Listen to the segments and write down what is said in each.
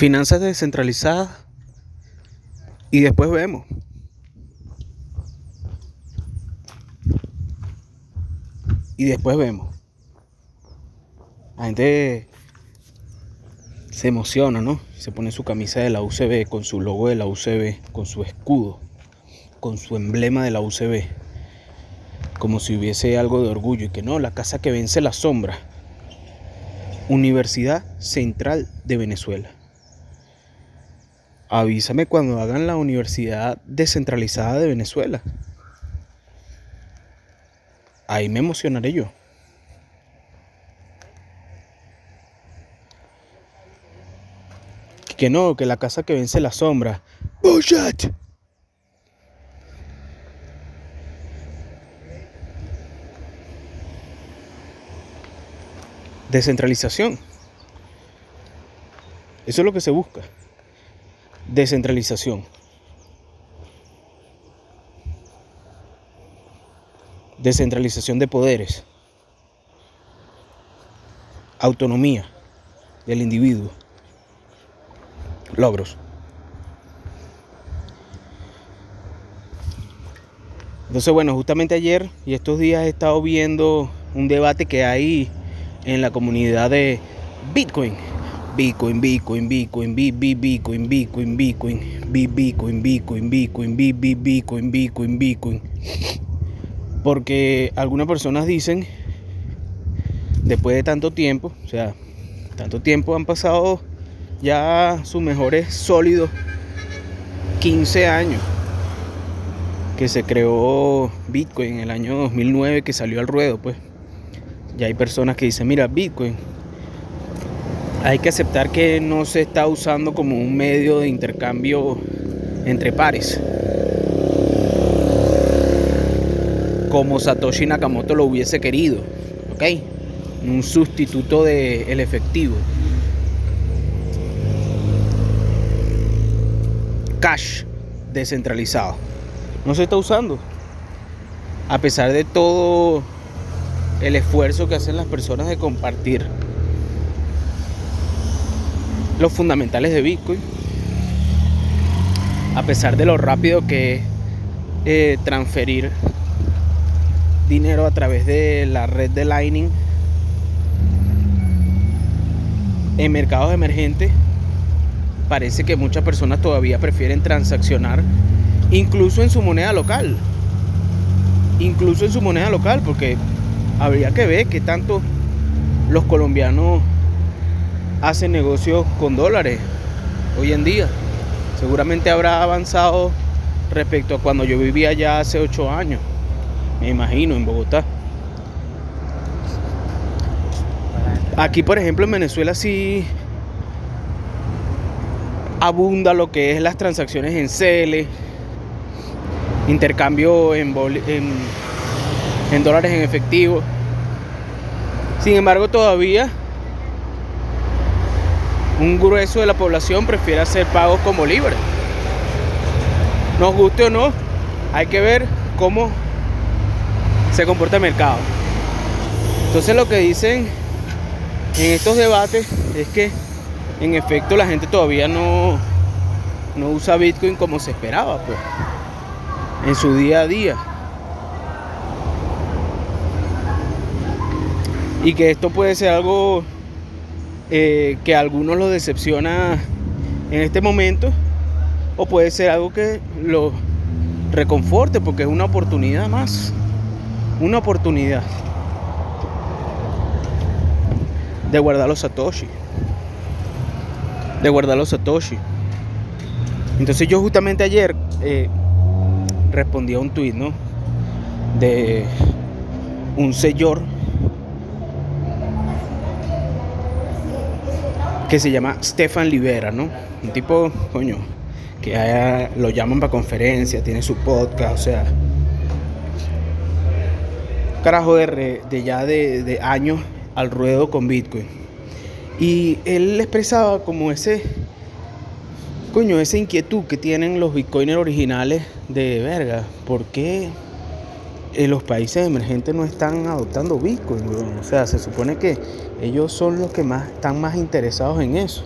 Finanzas descentralizadas y después vemos. Y después vemos. La gente se emociona, ¿no? Se pone su camisa de la UCB con su logo de la UCB, con su escudo, con su emblema de la UCB. Como si hubiese algo de orgullo y que no, la casa que vence la sombra. Universidad Central de Venezuela. Avísame cuando hagan la Universidad Descentralizada de Venezuela. Ahí me emocionaré yo. Que no, que la casa que vence la sombra. ¡Bullshit! Descentralización. Eso es lo que se busca. Descentralización. Descentralización de poderes. Autonomía del individuo logros. Entonces, bueno, justamente ayer y estos días he estado viendo un debate que hay en la comunidad de Bitcoin. Bitcoin, Bitcoin, Bitcoin, Bitcoin, Bitcoin, Bitcoin, Bitcoin, Bitcoin, Bitcoin, Bitcoin, Bitcoin, Bitcoin, Bitcoin. Porque algunas personas dicen, después de tanto tiempo, o sea, tanto tiempo han pasado ya sus mejores sólidos 15 años que se creó Bitcoin en el año 2009 que salió al ruedo, pues ya hay personas que dicen, mira, Bitcoin hay que aceptar que no se está usando como un medio de intercambio entre pares. Como Satoshi Nakamoto lo hubiese querido, ¿ok? Un sustituto del efectivo. cash descentralizado. No se está usando. A pesar de todo el esfuerzo que hacen las personas de compartir los fundamentales de Bitcoin, a pesar de lo rápido que es eh, transferir dinero a través de la red de Lightning en mercados emergentes, parece que muchas personas todavía prefieren transaccionar incluso en su moneda local. Incluso en su moneda local, porque habría que ver qué tanto los colombianos hacen negocios con dólares hoy en día. Seguramente habrá avanzado respecto a cuando yo vivía ya hace ocho años, me imagino, en Bogotá. Aquí, por ejemplo, en Venezuela sí abunda lo que es las transacciones en CL, intercambio en, dólares en efectivo. Sin embargo, todavía un grueso de la población prefiere hacer pagos como libre. Nos guste o no, hay que ver cómo se comporta el mercado. Entonces lo que dicen en estos debates es que en efecto la gente todavía no, no usa Bitcoin como se esperaba, pues, en su día a día. Y que esto puede ser algo eh, que a algunos lo decepciona en este momento, o puede ser algo que lo reconforte, porque es una oportunidad más. Una oportunidad de guardar los Satoshi de guardar los Satoshi. Entonces yo justamente ayer eh, respondí a un tweet, ¿no? De un señor que se llama Stefan Libera, ¿no? Un tipo, coño, que lo llaman para conferencias, tiene su podcast, o sea, carajo de, de ya de, de años al ruedo con Bitcoin. Y él expresaba como ese, coño, esa inquietud que tienen los bitcoiners originales de verga. ¿Por qué en los países emergentes no están adoptando bitcoin? O sea, se supone que ellos son los que más están más interesados en eso.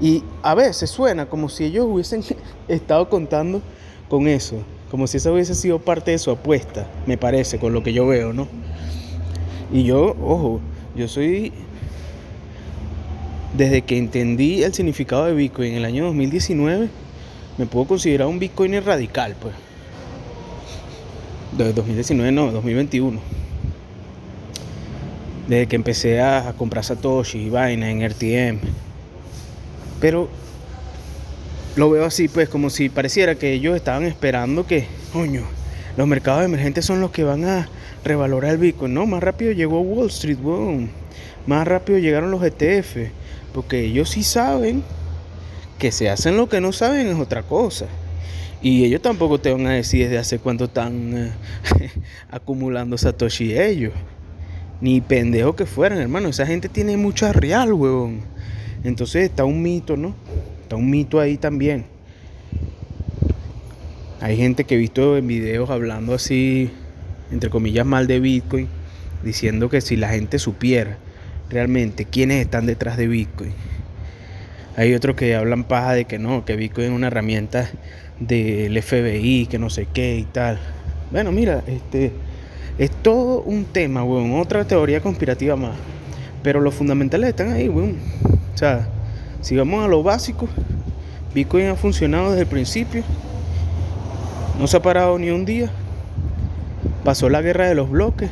Y a veces suena como si ellos hubiesen estado contando con eso, como si eso hubiese sido parte de su apuesta, me parece, con lo que yo veo, ¿no? Y yo, ojo, yo soy desde que entendí el significado de Bitcoin en el año 2019, me puedo considerar un Bitcoiner radical, pues. Desde 2019, no, 2021. Desde que empecé a, comprar Satoshi y vaina en RTM. Pero lo veo así, pues, como si pareciera que ellos estaban esperando que, coño, los mercados emergentes son los que van a revalorar el Bitcoin. No, más rápido llegó Wall Street, boom. Más rápido llegaron los ETF porque ellos sí saben que se hacen lo que no saben es otra cosa. Y ellos tampoco te van a decir desde hace cuánto están eh, acumulando Satoshi ellos. Ni pendejo que fueran, hermano. Esa gente tiene mucha real, huevón. Entonces está un mito, ¿no? Está un mito ahí también. Hay gente que he visto en videos hablando así, entre comillas, mal de Bitcoin, diciendo que si la gente supiera realmente quiénes están detrás de Bitcoin. Hay otros que hablan paja de que no, que Bitcoin es una herramienta del FBI, que no sé qué y tal. Bueno, mira, este es todo un tema, weón, otra teoría conspirativa más. Pero los fundamentales están ahí, weón. O sea, si vamos a lo básico, Bitcoin ha funcionado desde el principio. No se ha parado ni un día. Pasó la guerra de los bloques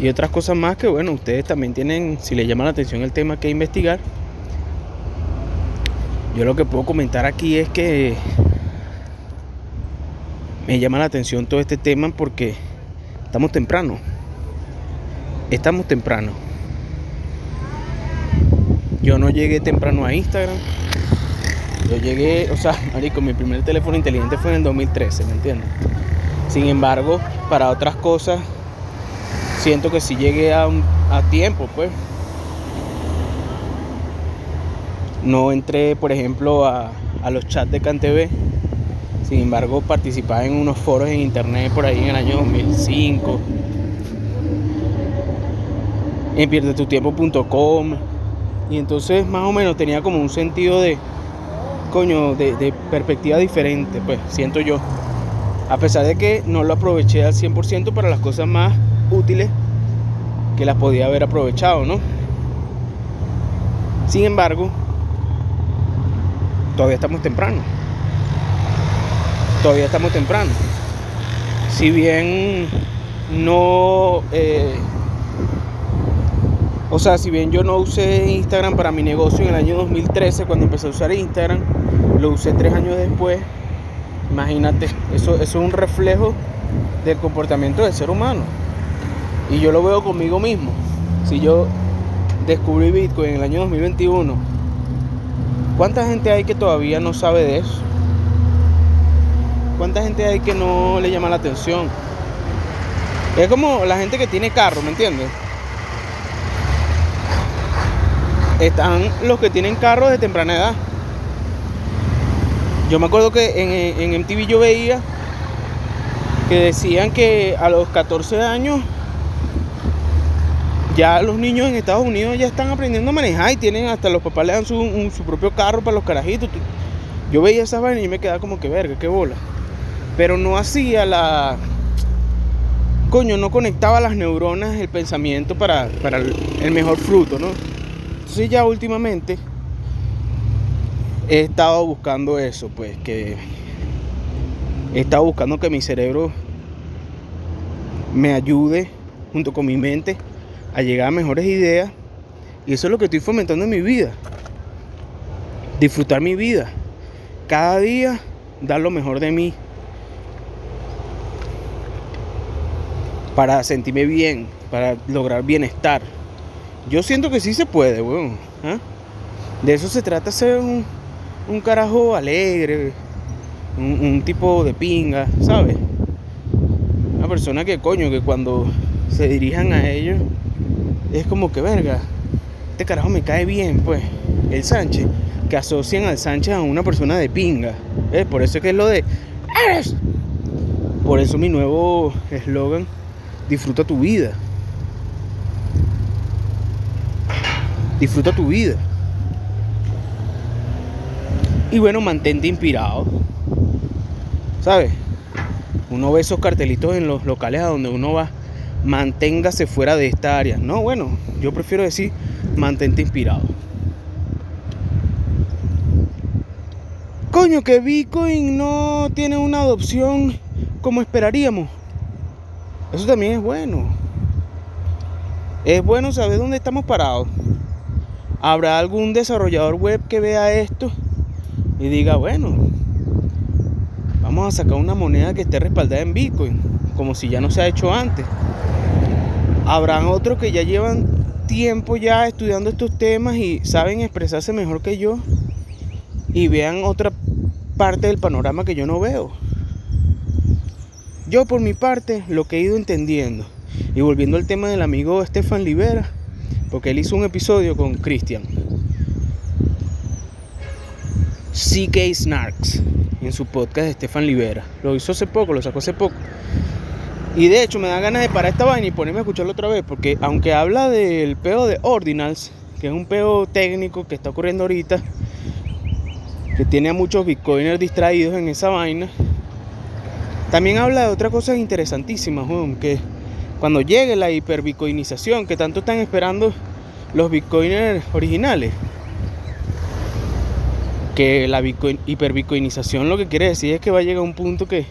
y otras cosas más que, bueno, ustedes también tienen, si les llama la atención el tema que investigar. Yo lo que puedo comentar aquí es que me llama la atención todo este tema porque estamos temprano. Estamos temprano. Yo no llegué temprano a Instagram. Yo llegué, o sea, marico, mi primer teléfono inteligente fue en el 2013, ¿me entiendes? Sin embargo, para otras cosas siento que si llegué a, a tiempo, pues. No entré, por ejemplo, a, a los chats de CanTV. Sin embargo, participaba en unos foros en internet por ahí en el año 2005. En pierdetutiempo.com. Y entonces más o menos tenía como un sentido de, coño, de, de perspectiva diferente, pues, siento yo. A pesar de que no lo aproveché al 100% para las cosas más útiles que las podía haber aprovechado, ¿no? Sin embargo, todavía estamos temprano. Todavía estamos temprano. Si bien no... Eh, o sea, si bien yo no usé Instagram para mi negocio en el año 2013, cuando empecé a usar Instagram, lo usé tres años después. Imagínate, eso, eso es un reflejo del comportamiento del ser humano. Y yo lo veo conmigo mismo. Si yo descubrí Bitcoin en el año 2021, ¿cuánta gente hay que todavía no sabe de eso? ¿Cuánta gente hay que no le llama la atención? Es como la gente que tiene carro, ¿me entiendes? Están los que tienen carro de temprana edad. Yo me acuerdo que en, en MTV yo veía que decían que a los 14 años ya los niños en Estados Unidos ya están aprendiendo a manejar y tienen hasta los papás le dan su, propio carro para los carajitos. Yo veía esa vaina y me quedaba como que verga, qué bola. Pero no hacía la. Coño, no conectaba las neuronas el pensamiento para, para el mejor fruto, ¿no? Entonces ya últimamente he estado buscando eso, pues que he estado buscando que mi cerebro me ayude junto con mi mente a llegar a mejores ideas. Y eso es lo que estoy fomentando en mi vida. Disfrutar mi vida. Cada día dar lo mejor de mí. Para sentirme bien, para lograr bienestar. Yo siento que sí se puede, weón. ¿ah? De eso se trata ser un, un carajo alegre, un, un, tipo de pinga, ¿sabes? Una persona que coño, que cuando se dirijan a ellos es como que, verga, este carajo me cae bien, pues. El Sánchez, que asocian al Sánchez a una persona de pinga. Por eso es que es lo de... Por eso mi nuevo eslogan, disfruta tu vida. Disfruta tu vida. Y bueno, mantente inspirado. ¿Sabes? Uno ve esos cartelitos en los locales a donde uno va. Manténgase fuera de esta área. No, bueno, yo prefiero decir mantente inspirado. Coño, que Bitcoin no tiene una adopción como esperaríamos. Eso también es bueno. Es bueno saber dónde estamos parados. ¿Habrá algún desarrollador web que vea esto y diga, bueno, vamos a sacar una moneda que esté respaldada en Bitcoin, como si ya no se ha hecho antes? Habrán otros que ya llevan tiempo ya estudiando estos temas y saben expresarse mejor que yo y vean otra parte del panorama que yo no veo. Yo por mi parte lo que he ido entendiendo y volviendo al tema del amigo Estefan Libera, porque él hizo un episodio con Cristian. CK Snarks en su podcast de Estefan Libera. Lo hizo hace poco, lo sacó hace poco. Y de hecho me da ganas de parar esta vaina y ponerme a escucharlo otra vez, porque aunque habla del peo de Ordinals, que es un peo técnico que está ocurriendo ahorita, que tiene a muchos bitcoiners distraídos en esa vaina, también habla de otra cosa interesantísima, que cuando llegue la hiperbitcoinización que tanto están esperando los bitcoiners originales, que la hiperbitcoinización lo que quiere decir es que va a llegar a un punto que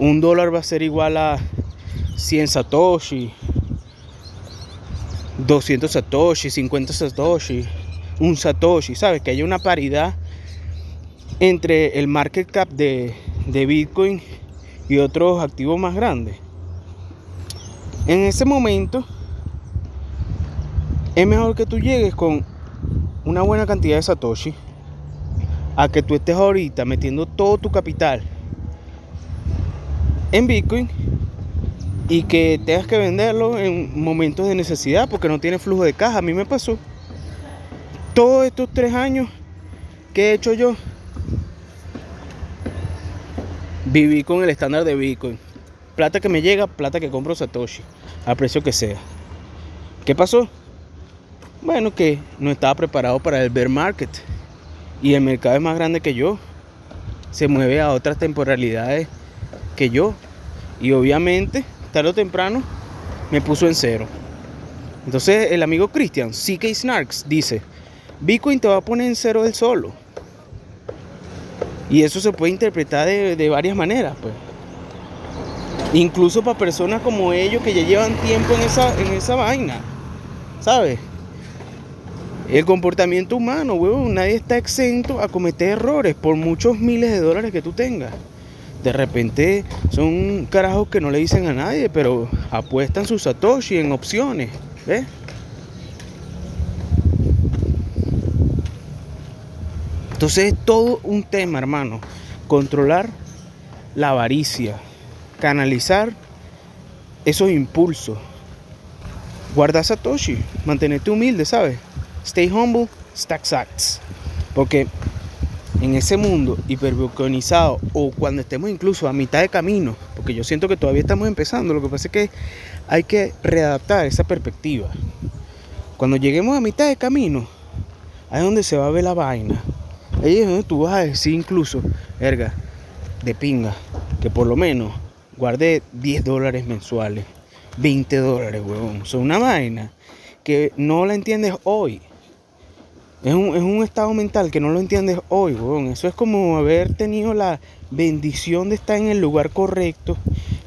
un dólar va a ser igual a 100 satoshi, 200 satoshi, 50 satoshi, un satoshi, ¿sabes? Que haya una paridad entre el market cap de, de Bitcoin y otros activos más grandes. En ese momento es mejor que tú llegues con una buena cantidad de satoshi a que tú estés ahorita metiendo todo tu capital en Bitcoin y que tengas que venderlo en momentos de necesidad porque no tiene flujo de caja. A mí me pasó. Todos estos tres años que he hecho yo, viví con el estándar de Bitcoin. Plata que me llega, plata que compro Satoshi, a precio que sea. ¿Qué pasó? Bueno, que no estaba preparado para el bear market. Y el mercado es más grande que yo. Se mueve a otras temporalidades que yo. Y obviamente tarde o temprano, me puso en cero. Entonces el amigo Christian, CK Snarks, dice, Bitcoin te va a poner en cero del solo. Y eso se puede interpretar de, varias maneras, pues. Incluso para personas como ellos que ya llevan tiempo en esa, en esa vaina. ¿Sabes? El comportamiento humano, huevón, nadie está exento a cometer errores por muchos miles de dólares que tú tengas de repente son carajos que no le dicen a nadie, pero apuestan sus Satoshi en opciones. ¿Ves? Entonces es todo un tema, hermano. Controlar la avaricia, canalizar esos impulsos. Guarda Satoshi, mantenerte humilde, ¿sabes? Stay humble, stack sats. Porque en ese mundo hiperbitcoinizado o cuando estemos incluso a mitad de camino, porque yo siento que todavía estamos empezando, lo que pasa es que hay que readaptar esa perspectiva. Cuando lleguemos a mitad de camino, ahí es donde se va a ver la vaina. Ahí es donde tú vas a decir incluso, verga, de pinga, que por lo menos guarde 10 dólares mensuales, 20 dólares, huevón. Son una vaina que no la entiendes hoy es un, estado mental que no lo entiendes hoy, weón. Eso es como haber tenido la bendición de estar en el lugar correcto,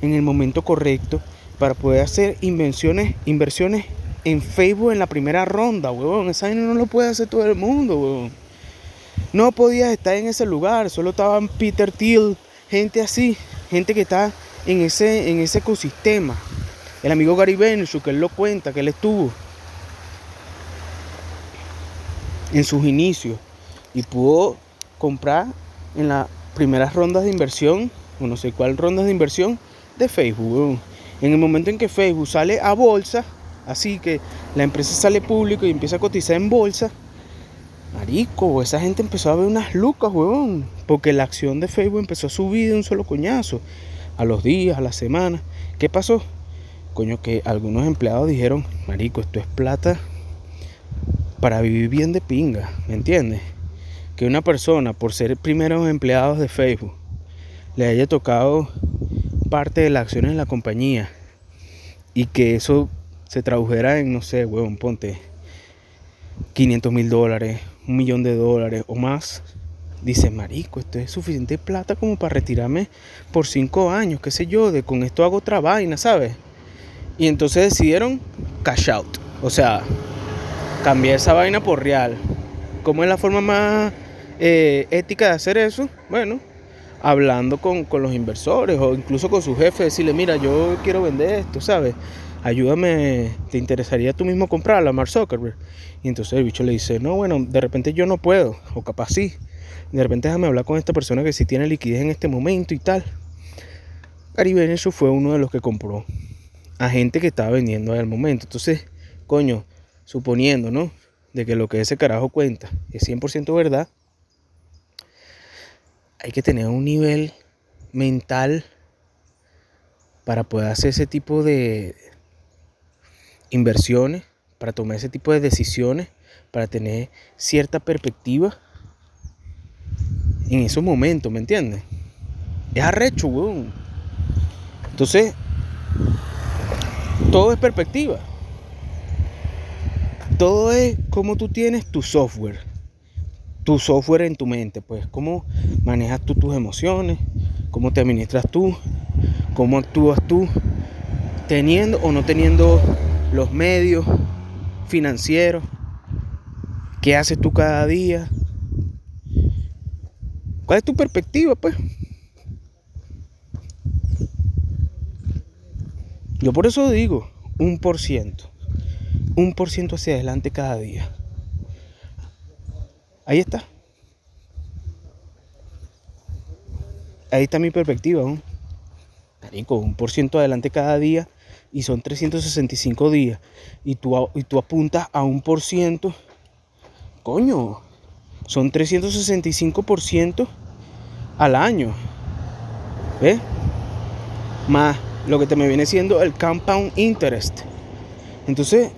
en el momento correcto, para poder hacer invenciones, inversiones en Facebook en la primera ronda, weón. Esa no lo puede hacer todo el mundo, weón. No podías estar en ese lugar, solo estaban Peter Thiel, gente así, gente que está en ese, en ese ecosistema. El amigo Gary Vaynerchuk, que él lo cuenta, que él estuvo en sus inicios y pudo comprar en las primeras rondas de inversión, o no sé cuál rondas de inversión, de Facebook. En el momento en que Facebook sale a bolsa, así que la empresa sale público y empieza a cotizar en bolsa, marico, esa gente empezó a ver unas lucas, huevón, porque la acción de Facebook empezó a subir de un solo coñazo, a los días, a las semanas. ¿Qué pasó? Coño, que algunos empleados dijeron, marico, esto es plata para vivir bien de pinga, ¿me entiendes? que una persona, por ser primeros empleados de Facebook, le haya tocado parte de las acciones de la compañía y que eso se tradujera en, no sé, huevón, ponte 500 mil dólares, un millón de dólares o más, dice, marico, esto es suficiente plata como para retirarme por cinco años, qué sé yo, de con esto hago otra vaina, ¿sabes? Y entonces decidieron cash out, o sea, cambiar esa vaina por real. ¿Cómo es la forma más eh, ética de hacer eso? Bueno, hablando con, con, los inversores o incluso con su jefe, decirle, mira, yo quiero vender esto, ¿sabes? ayúdame, ¿te interesaría tú mismo comprarla, Mark Zuckerberg? Y entonces el bicho le dice, no, bueno, de repente yo no puedo, o capaz sí. De repente déjame hablar con esta persona que sí tiene liquidez en este momento y tal. Gary eso fue uno de los que compró a gente que estaba vendiendo al momento. Entonces, coño, suponiendo, ¿no? De que lo que ese carajo cuenta es 100% verdad, hay que tener un nivel mental para poder hacer ese tipo de, inversiones, para tomar ese tipo de decisiones, para tener cierta perspectiva en esos momentos, ¿me entiendes? Es arrecho, weón. Entonces, todo es perspectiva. Todo es como tú tienes tu software. Tu software en tu mente, pues, cómo manejas tú tus emociones, cómo te administras tú, cómo actúas tú, teniendo o no teniendo los medios financieros, qué haces tú cada día, cuál es tu perspectiva, pues. Yo por eso digo, un por ciento, un por ciento hacia adelante cada día. Ahí está. Ahí está mi perspectiva, ¿no? un por ciento adelante cada día y son 365 días y tú, y tú apuntas a un por ciento, coño, son 365% al año. ¿Ves? Más lo que te me viene siendo el compound interest. Entonces,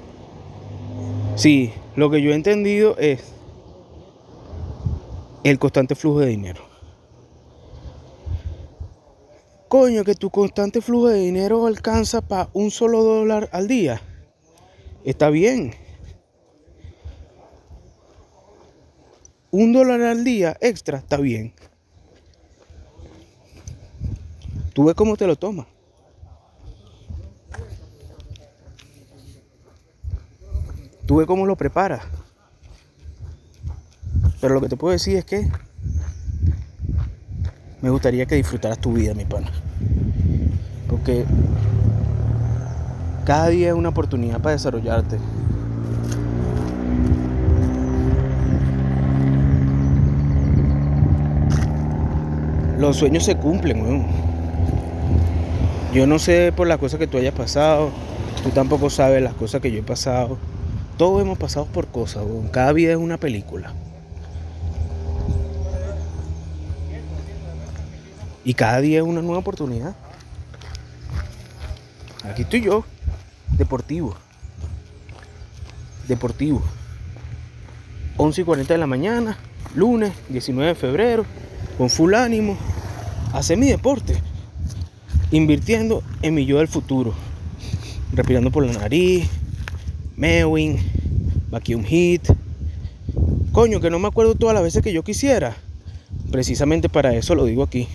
sí, lo que yo he entendido es el constante flujo de dinero. Coño, que tu constante flujo de dinero alcanza para un solo dólar al día. Está bien. Un dólar al día extra está bien. Tú ves cómo te lo tomas. Tú ves cómo lo preparas. Pero lo que te puedo decir es que me gustaría que disfrutaras tu vida, mi pana. Porque cada día es una oportunidad para desarrollarte. Los sueños se cumplen, weón. Yo no sé por las cosas que tú hayas pasado, tú tampoco sabes las cosas que yo he pasado. Todos hemos pasado por cosas. Cada vida es una película. Y cada día es una nueva oportunidad. Aquí estoy yo, deportivo. Deportivo. 11 y 40 de la mañana, lunes 19 de febrero, con full ánimo, hacer mi deporte, invirtiendo en mi yo del futuro, respirando por la nariz, mewing, vacuum hit. Coño, que no me acuerdo todas las veces que yo quisiera. Precisamente para eso lo digo aquí.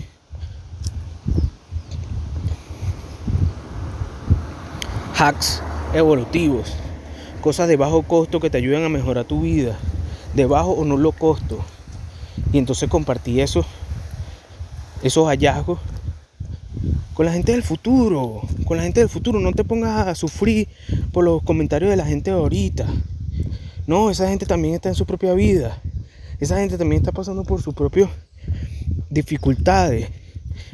hacks evolutivos, cosas de bajo costo que te ayudan a mejorar tu vida, de bajo o nulo costo. Y entonces compartí eso, esos hallazgos con la gente del futuro, con la gente del futuro. No te pongas a sufrir por los comentarios de la gente de ahorita. No, esa gente también está en su propia vida. Esa gente también está pasando por sus propias dificultades.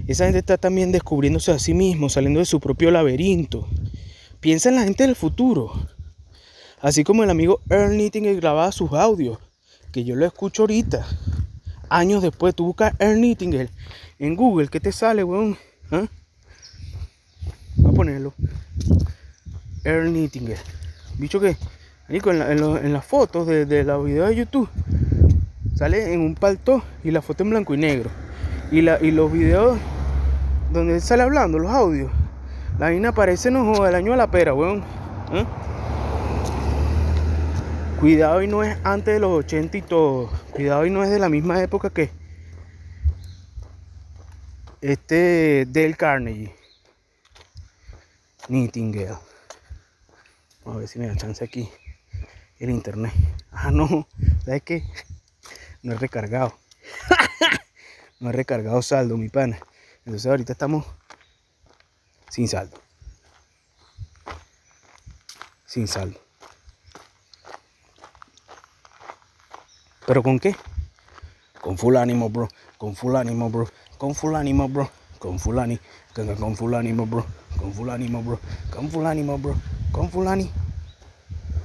Esa gente está también descubriéndose a sí mismo, saliendo de su propio laberinto. Piensa en la gente del futuro. Así como el amigo Earl Nightingale grababa sus audios, que yo lo escucho ahorita. Años después, tú buscas Nightingale en Google, ¿qué te sale, weón? ¿Ah? Ponerlo. Earl que, en, las fotos de, la videos de YouTube, Sale en un palto y la foto en blanco y negro. Y los videos donde él sale hablando, los audios. La vaina parece no joda el año de la pera, weón. ¿Eh? Cuidado y no es antes de los 80 y todo. Cuidado y no es de la misma época que este Del Carnegie. Nightingale. Vamos a ver si me da chance aquí el internet. Ah, no. ¿Sabes qué? No he recargado. no he recargado saldo, mi pana. Entonces ahorita estamos sin saldo. Sin saldo. ¿Pero con qué? Con full ánimo, bro. Con full ánimo, bro. Con full ánimo, bro. Con full ánimo. Con full ánimo, bro. Con full ánimo, bro. Con full ánimo, bro. Con full ánimo.